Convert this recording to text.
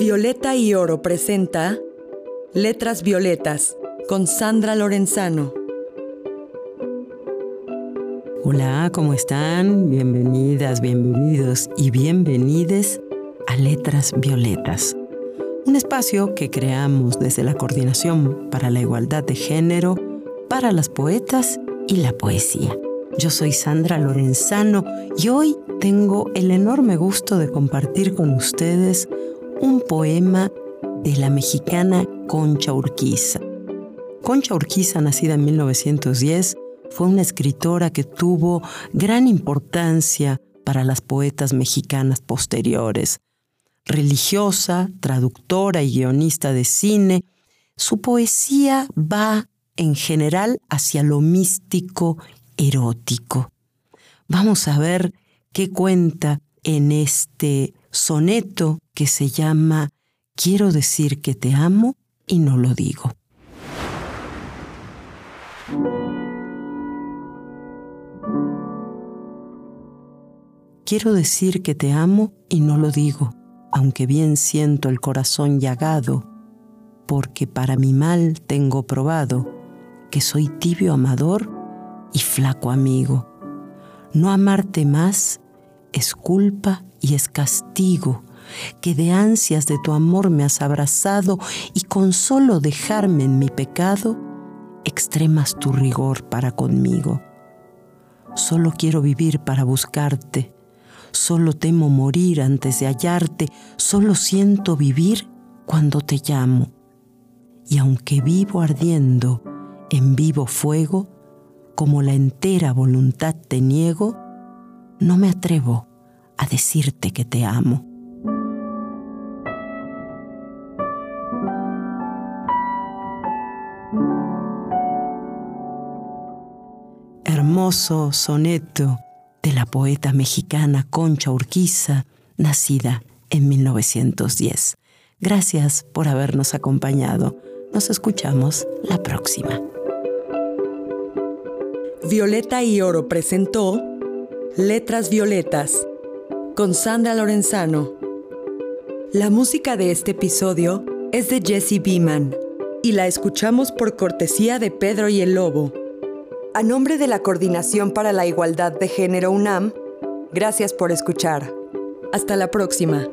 Violeta y Oro presenta Letras Violetas con Sandra Lorenzano. Hola, ¿cómo están? Bienvenidas, bienvenidos y bienvenides a Letras Violetas, un espacio que creamos desde la Coordinación para la Igualdad de Género para las poetas y la poesía. Yo soy Sandra Lorenzano y hoy tengo el enorme gusto de compartir con ustedes un poema de la mexicana Concha Urquiza. Concha Urquiza, nacida en 1910, fue una escritora que tuvo gran importancia para las poetas mexicanas posteriores. Religiosa, traductora y guionista de cine, su poesía va en general hacia lo místico, erótico. Vamos a ver qué cuenta en este soneto que se llama Quiero decir que te amo y no lo digo. Quiero decir que te amo y no lo digo, aunque bien siento el corazón llagado, porque para mi mal tengo probado que soy tibio amador y flaco amigo. No amarte más es culpa y es castigo, que de ansias de tu amor me has abrazado y con solo dejarme en mi pecado, extremas tu rigor para conmigo. Solo quiero vivir para buscarte, solo temo morir antes de hallarte, solo siento vivir cuando te llamo. Y aunque vivo ardiendo en vivo fuego, como la entera voluntad te niego, no me atrevo a decirte que te amo. Hermoso soneto de la poeta mexicana Concha Urquiza, nacida en 1910. Gracias por habernos acompañado. Nos escuchamos la próxima. Violeta y Oro presentó Letras Violetas con Sandra Lorenzano. La música de este episodio es de Jesse Beeman y la escuchamos por cortesía de Pedro y el Lobo. A nombre de la Coordinación para la Igualdad de Género UNAM, gracias por escuchar. Hasta la próxima.